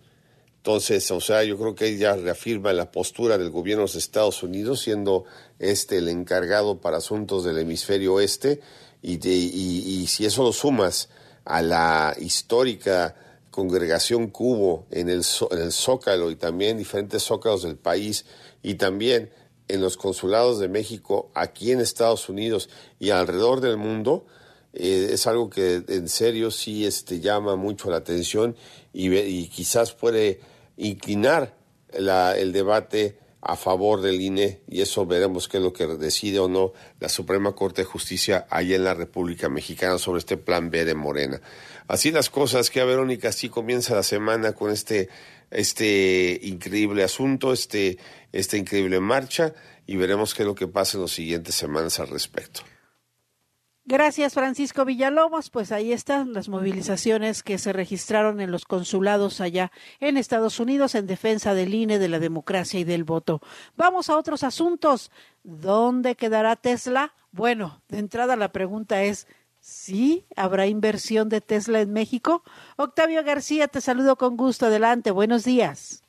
Entonces, o sea, yo creo que ella reafirma la postura del gobierno de los Estados Unidos, siendo este el encargado para asuntos del hemisferio oeste, y, y, si eso lo sumas a la histórica congregación cubo en el, en el Zócalo y también diferentes zócalos del país, y también en los consulados de México aquí en Estados Unidos y alrededor del mundo, eh, es algo que en serio sí este, llama mucho la atención y, quizás puede inclinar el debate a favor del INE y eso veremos qué es lo que decide o no la Suprema Corte de Justicia allá en la República Mexicana sobre este plan B de Morena. Así las cosas que a Verónica así comienza la semana con este este increíble asunto, este esta increíble marcha y veremos qué es lo que pasa en las siguientes semanas al respecto. Gracias, Francisco Villalobos. Pues ahí están las movilizaciones que se registraron en los consulados allá en Estados Unidos en defensa del INE, de la democracia y del voto. Vamos a otros asuntos. ¿Dónde quedará Tesla? Bueno, de entrada la pregunta es, ¿sí habrá inversión de Tesla en México? Octavio García, te saludo con gusto. Adelante, buenos días.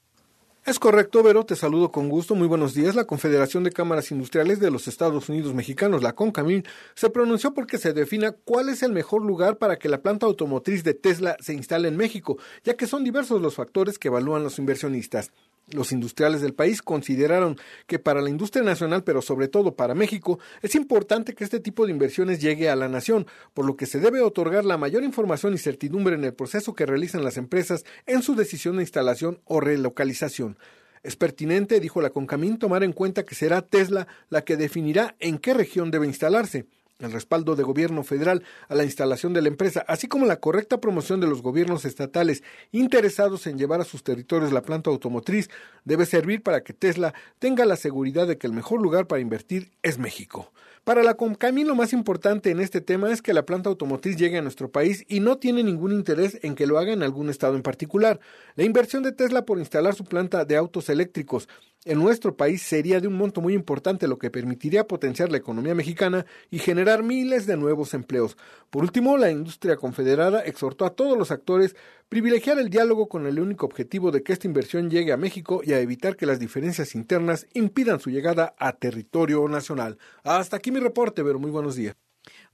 Es correcto, Vero, te saludo con gusto. Muy buenos días. La Confederación de Cámaras Industriales de los Estados Unidos Mexicanos, la CONCAMIN, se pronunció porque se defina cuál es el mejor lugar para que la planta automotriz de Tesla se instale en México, ya que son diversos los factores que evalúan los inversionistas. Los industriales del país consideraron que para la industria nacional, pero sobre todo para México, es importante que este tipo de inversiones llegue a la nación, por lo que se debe otorgar la mayor información y certidumbre en el proceso que realizan las empresas en su decisión de instalación o relocalización. Es pertinente, dijo la Concamín, tomar en cuenta que será Tesla la que definirá en qué región debe instalarse el respaldo de gobierno federal a la instalación de la empresa, así como la correcta promoción de los gobiernos estatales interesados en llevar a sus territorios la planta automotriz, debe servir para que Tesla tenga la seguridad de que el mejor lugar para invertir es México. Para la Concamín lo más importante en este tema es que la planta automotriz llegue a nuestro país y no tiene ningún interés en que lo haga en algún estado en particular. La inversión de Tesla por instalar su planta de autos eléctricos en nuestro país sería de un monto muy importante, lo que permitiría potenciar la economía mexicana y generar miles de nuevos empleos. Por último, la industria confederada exhortó a todos los actores privilegiar el diálogo con el único objetivo de que esta inversión llegue a México y a evitar que las diferencias internas impidan su llegada a territorio nacional. Hasta aquí mi reporte, pero muy buenos días.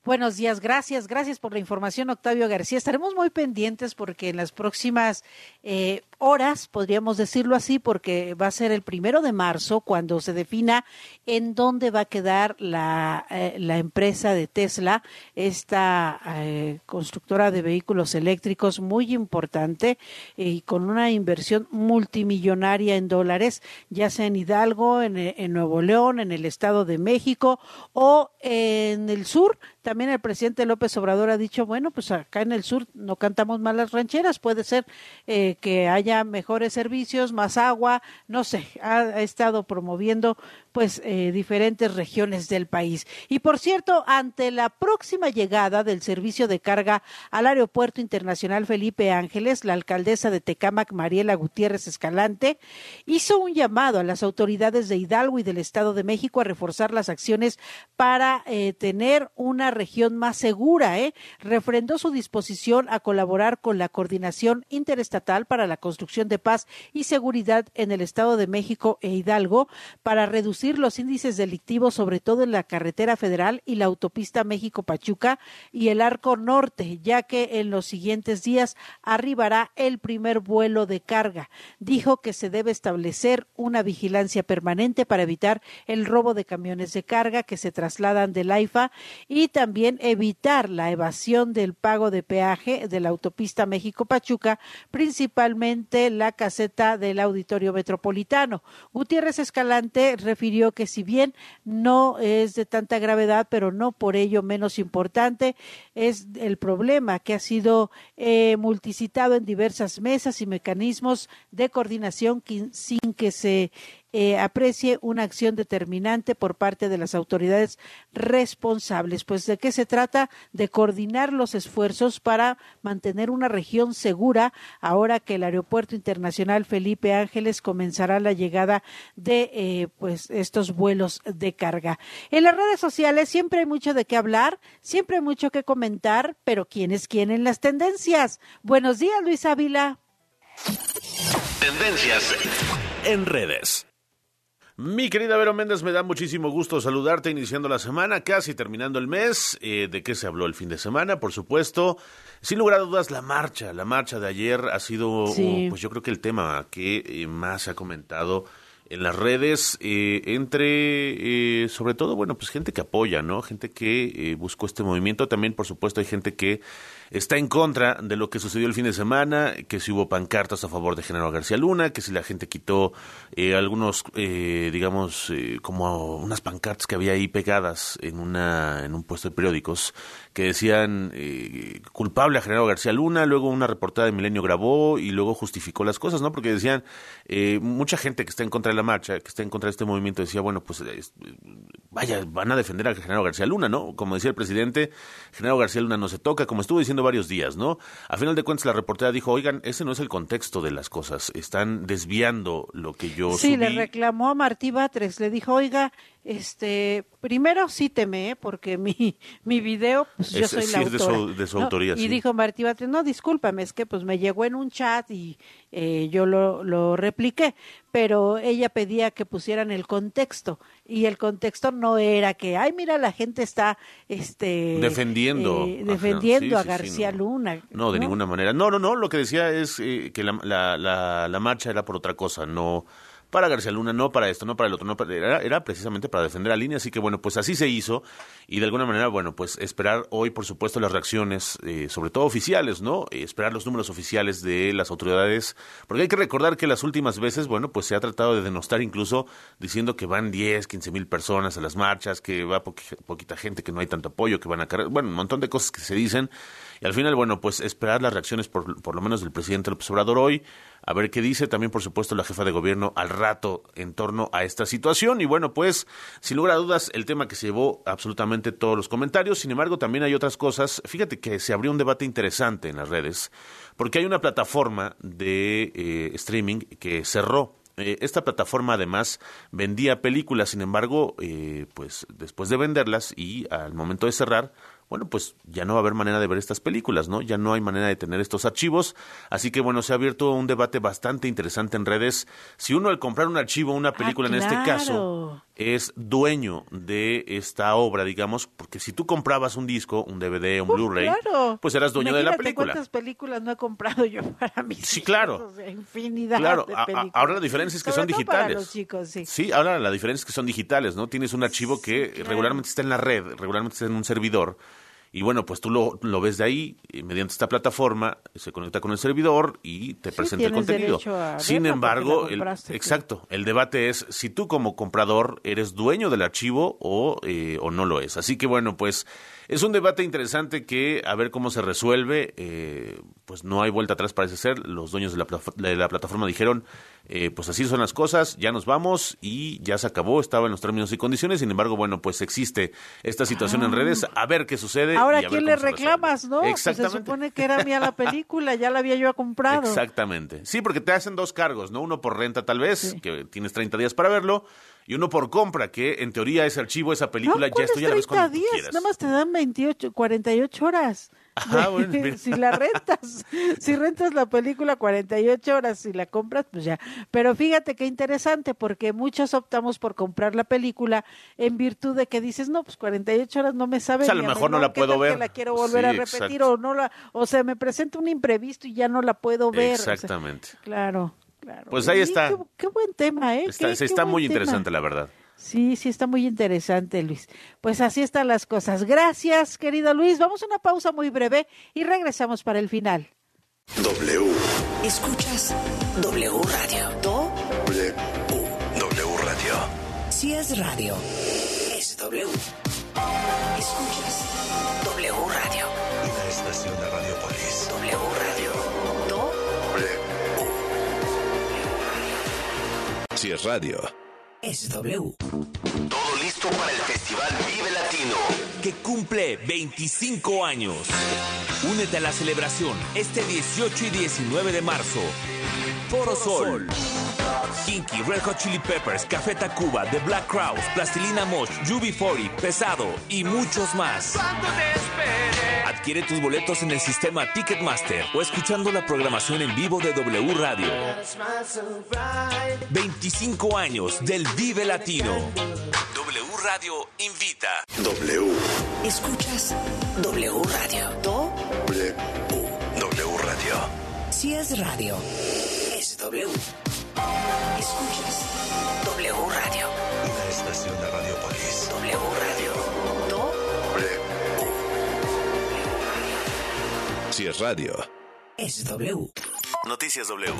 Buenos días, gracias, gracias por la información, Octavio García. Estaremos muy pendientes porque en las próximas eh, horas, podríamos decirlo así, porque va a ser el primero de marzo cuando se defina en dónde va a quedar la, eh, la empresa de Tesla, esta eh, constructora de vehículos eléctricos muy importante y con una inversión multimillonaria en dólares, ya sea en Hidalgo, en, en Nuevo León, en el Estado de México o en el sur. También el presidente López Obrador ha dicho, bueno, pues acá en el sur no cantamos malas rancheras, puede ser eh, que haya mejores servicios, más agua, no sé, ha, estado promoviendo pues eh, diferentes regiones del país. Y por cierto, ante la próxima llegada del servicio de carga al Aeropuerto Internacional Felipe Ángeles, la alcaldesa de Tecámac, Mariela Gutiérrez Escalante, hizo un llamado a las autoridades de Hidalgo y del Estado de México a reforzar las acciones para eh, tener una región más segura. ¿eh? Refrendó su disposición a colaborar con la Coordinación Interestatal para la Construcción de Paz y Seguridad en el Estado de México e Hidalgo para reducir los índices delictivos, sobre todo en la carretera federal y la autopista México-Pachuca y el Arco Norte, ya que en los siguientes días arribará el primer vuelo de carga. Dijo que se debe establecer una vigilancia permanente para evitar el robo de camiones de carga que se trasladan del AIFA y también evitar la evasión del pago de peaje de la autopista México-Pachuca, principalmente la caseta del Auditorio Metropolitano. Gutiérrez Escalante refirió que si bien no es de tanta gravedad, pero no por ello menos importante, es el problema que ha sido eh, multicitado en diversas mesas y mecanismos de coordinación sin que se eh, aprecie una acción determinante por parte de las autoridades responsables. Pues de qué se trata? De coordinar los esfuerzos para mantener una región segura ahora que el Aeropuerto Internacional Felipe Ángeles comenzará la llegada de eh, pues estos vuelos de carga. En las redes sociales siempre hay mucho de qué hablar, siempre hay mucho que comentar, pero ¿quién es quién en las tendencias? Buenos días, Luis Ávila. Tendencias en redes. Mi querida Vero Méndez, me da muchísimo gusto saludarte iniciando la semana, casi terminando el mes. Eh, ¿De qué se habló el fin de semana? Por supuesto, sin lugar a dudas, la marcha. La marcha de ayer ha sido, pues yo creo que el tema que eh, más se ha comentado en las redes, eh, entre, eh, sobre todo, bueno, pues gente que apoya, ¿no? Gente que buscó este movimiento. También, por supuesto, hay gente que está en contra de lo que sucedió el fin de semana, que si hubo pancartas a favor de General García Luna, que si la gente quitó eh, algunos, eh, digamos, eh, como unas pancartas que había ahí pegadas en, una, en un puesto de periódicos que decían culpable a General García Luna, luego una reportada de Milenio grabó y luego justificó las cosas, ¿no? Porque decían, mucha gente que está en contra de la marcha, que está en contra de este movimiento, decía, bueno, pues vaya, van a defender a General García Luna, ¿no? Como decía el presidente, General García Luna no se toca, como estuvo diciendo varios días, ¿no? A final de cuentas la reportera dijo, oigan, ese no es el contexto de las cosas, están desviando lo que yo Sí, le reclamó a Martí Batres, le dijo, oiga, este, primero cíteme, ¿eh? porque mi, mi video, pues yo soy la autora. De su, autoría, Y dijo Martí Batres, no, discúlpame, es que pues me llegó en un chat y eh, yo lo, lo repliqué, pero ella pedía que pusieran el contexto y el contexto no era que, ay, mira, la gente está este defendiendo, eh, defendiendo a García Luna. No, de ninguna manera. No, no, no, lo que decía es que la, la, la, la marcha era por otra cosa, no para García Luna, no para esto, no para el otro, no era, era, precisamente para defender a línea, así que bueno, pues así se hizo y de alguna manera, bueno, pues esperar hoy, por supuesto, las reacciones, eh, sobre todo oficiales, ¿no? Eh, esperar los números oficiales de las autoridades, porque hay que recordar que las últimas veces, bueno, pues se ha tratado de denostar incluso diciendo que van 10, 15 mil personas a las marchas, que va poquita gente, que no hay tanto apoyo, que van a cargar, bueno, un montón de cosas que se dicen y al final, bueno, pues esperar las reacciones por, por lo menos del presidente López Obrador hoy, a ver qué dice también, por supuesto, la jefa de gobierno al rato en torno a esta situación. Y bueno, pues, sin lugar a dudas, el tema que se llevó absolutamente todos los comentarios. Sin embargo, también hay otras cosas. Fíjate que se abrió un debate interesante en las redes, porque hay una plataforma de eh, streaming que cerró eh, esta plataforma además vendía películas, sin embargo, eh, pues después de venderlas y al momento de cerrar, bueno, pues ya no va a haber manera de ver estas películas, ¿no? Ya no hay manera de tener estos archivos. Así que bueno, se ha abierto un debate bastante interesante en redes. Si uno al comprar un archivo, una película en este caso, es dueño de esta obra, digamos, porque si tú comprabas un disco, un DVD, un Blu-ray, pues eras dueño de la película. ¿Cuántas películas no he comprado yo para mis Sí, claro. infinidad claro. de películas. ahora la diferencia es que son digitales. los chicos, sí. sí, ahora la diferencia es que son digitales, ¿no? Tienes un archivo que regularmente está en la red, regularmente está en un servidor y bueno, pues tú lo, lo ves de ahí, mediante esta plataforma, se conecta con el servidor y te presenta el contenido. Sin embargo, el, exacto, el debate es si tú como comprador eres dueño del archivo o, eh, o no lo es. Así que bueno, pues es un debate interesante que a ver cómo se resuelve. Eh, pues no hay vuelta atrás, parece ser. Los dueños de la, de la plataforma dijeron, eh, pues así son las cosas, ya nos vamos y ya se acabó, estaba en los términos y condiciones. Sin embargo, bueno, pues existe esta situación en redes. A ver qué sucede. Ahora, y a ¿quién le reclamas, no? Exactamente. se supone que era mía la película, ya la había yo comprado. Exactamente. Sí, porque te hacen dos cargos, ¿no? Uno por renta tal vez, que tienes 30 días para verlo y uno por compra, que en teoría ese archivo, esa película, ya esto ya la cuando días? Nada más te dan 28, 48 horas. Ah, bueno, mira. si la rentas, si rentas la película 48 horas, si la compras, pues ya. Pero fíjate qué interesante, porque muchos optamos por comprar la película en virtud de que dices, no, pues 48 horas no me sabe. O sea, a lo mejor no la ¿qué puedo tal que ver? la quiero volver a repetir exacto. o no la, o sea, me presenta un imprevisto y ya no la puedo ver. o sea, Exactamente. claro, claro. Pues ahí está. Qué, qué buen tema, ¿eh? Está, Qué- muy tema. interesante, la verdad. Sí, sí, está muy interesante, Luis. Pues así están las cosas. Gracias, querido Luis. Vamos a una pausa muy breve y regresamos para el final. W. Escuchas W Radio. Do W. W Radio. si es radio. Es W. Escuchas W Radio. Si es radio. es W. Todo listo para el Festival Vive Latino. que cumple 25 años. Únete a la celebración este 18 y 19 de marzo. Foro Sol. Kinky, Red Hot Chili Peppers, Café Tacuba, The Black Crowes, Plastilina Mosh, UB40, Pesado y muchos más. Adquiere tus boletos en el sistema Ticketmaster o escuchando la programación en vivo de W Radio. 25 años del Vive Latino. W Radio invita. W. Escuchas W Radio. Do W. W Radio. si es radio. W. Escuchas W Radio. Una estación de Radiopolis. W Radio. Do Si es radio. es W. Noticias W.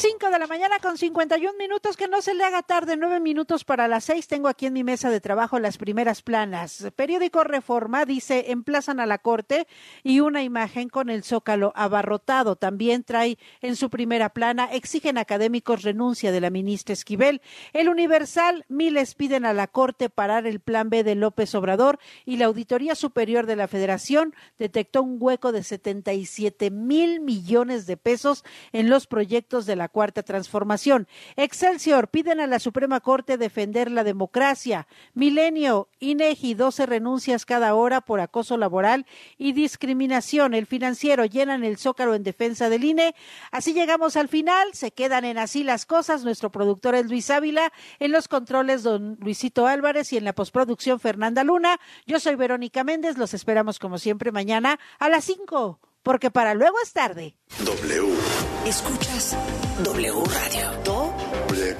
5 de la mañana con 51 minutos, que no se le haga tarde, 9 minutos para las 6. Tengo aquí en mi mesa de trabajo las primeras planas. Periódico Reforma dice, emplazan a la Corte y una imagen con el zócalo abarrotado. También trae en su primera plana, exigen académicos renuncia de la ministra Esquivel. El Universal, miles piden a la Corte parar el plan B de López Obrador y la Auditoría Superior de la Federación detectó un hueco de 77 mil millones de pesos en los proyectos de la Cuarta Transformación. Excelsior piden a la Suprema Corte defender la democracia. Milenio, INEGI, 12 renuncias cada hora por acoso laboral y discriminación. El financiero llenan el zócalo en defensa del INE. Así llegamos al final. Se quedan en así las cosas. Nuestro productor es Luis Ávila. En los controles, don Luisito Álvarez y en la postproducción, Fernanda Luna. Yo soy Verónica Méndez. Los esperamos como siempre mañana a las 5, porque para luego es tarde. W. Escuchas W Radio. Do W.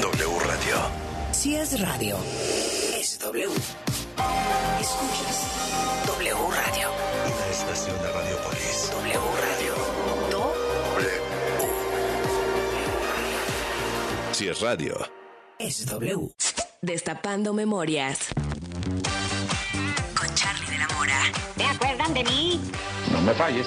W Radio. si es radio. Es W. Escuchas W Radio. Una estación de Radiopolis. W Radio. Do Si es radio. es W. Destapando memorias. Con Charlie de la Mora. ¿Te acuerdan de mí? No me falles.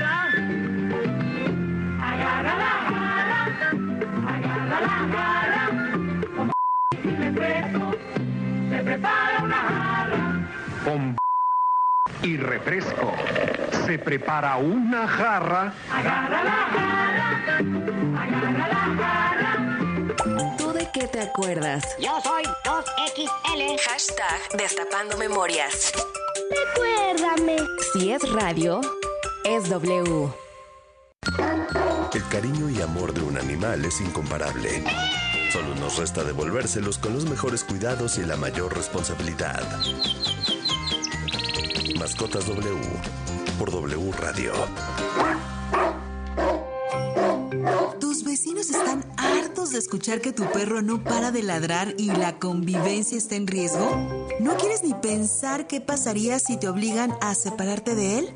Con y refresco. Se prepara una jarra. Agarra la jarra, agarra la jarra. ¿Tú de qué te acuerdas? Yo soy 2XL. Hashtag Destapando memorias. Recuérdame. Si es radio, es W. El cariño y amor de un animal es incomparable. Solo nos resta devolvérselos con los mejores cuidados y la mayor responsabilidad. Mascotas W por W Radio. Tus vecinos están hartos de escuchar que tu perro no para de ladrar y la convivencia está en riesgo. ¿No quieres ni pensar qué pasaría si te obligan a separarte de él?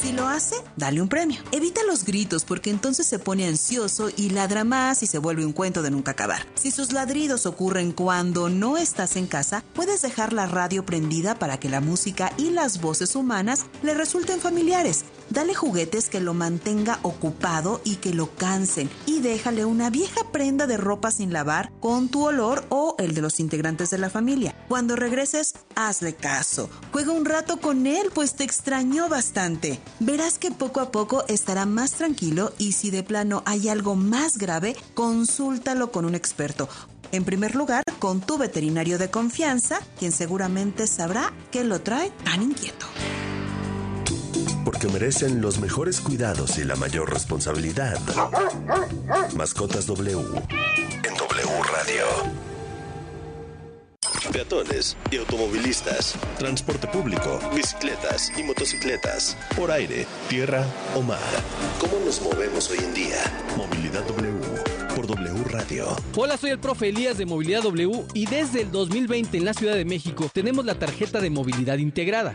Si lo hace, dale un premio. Evita los gritos porque entonces se pone ansioso y ladra más y se vuelve un cuento de nunca acabar. Si sus ladridos ocurren cuando no estás en casa, puedes dejar la radio prendida para que la música y las voces humanas le resulten familiares. Dale juguetes que lo mantenga ocupado y que lo cansen y déjale una vieja prenda de ropa sin lavar con tu olor o el de los integrantes de la familia. Cuando regreses, hazle caso. Juega un rato con él pues te extrañó bastante. Verás que poco a poco estará más tranquilo y si de plano hay algo más grave, consúltalo con un experto. En primer lugar, con tu veterinario de confianza, quien seguramente sabrá qué lo trae tan inquieto. Porque merecen los mejores cuidados y la mayor responsabilidad. Mascotas W. En W Radio. Peatones y automovilistas, transporte público, bicicletas y motocicletas, por aire, tierra o mar. ¿Cómo nos movemos hoy en día? Movilidad W por W Radio. Hola, soy el profe Elías de Movilidad W y desde el 2020 en la Ciudad de México tenemos la tarjeta de movilidad integrada.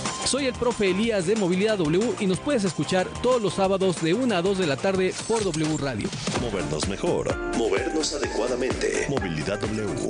Soy el profe Elías de Movilidad W y nos puedes escuchar todos los sábados de 1 a 2 de la tarde por W Radio. Movernos mejor, movernos adecuadamente. Movilidad W.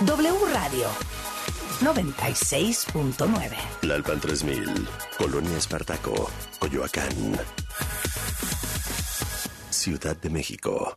W Radio 96.9. Lalpan 3000, Colonia Espartaco, Coyoacán. Ciudad de México.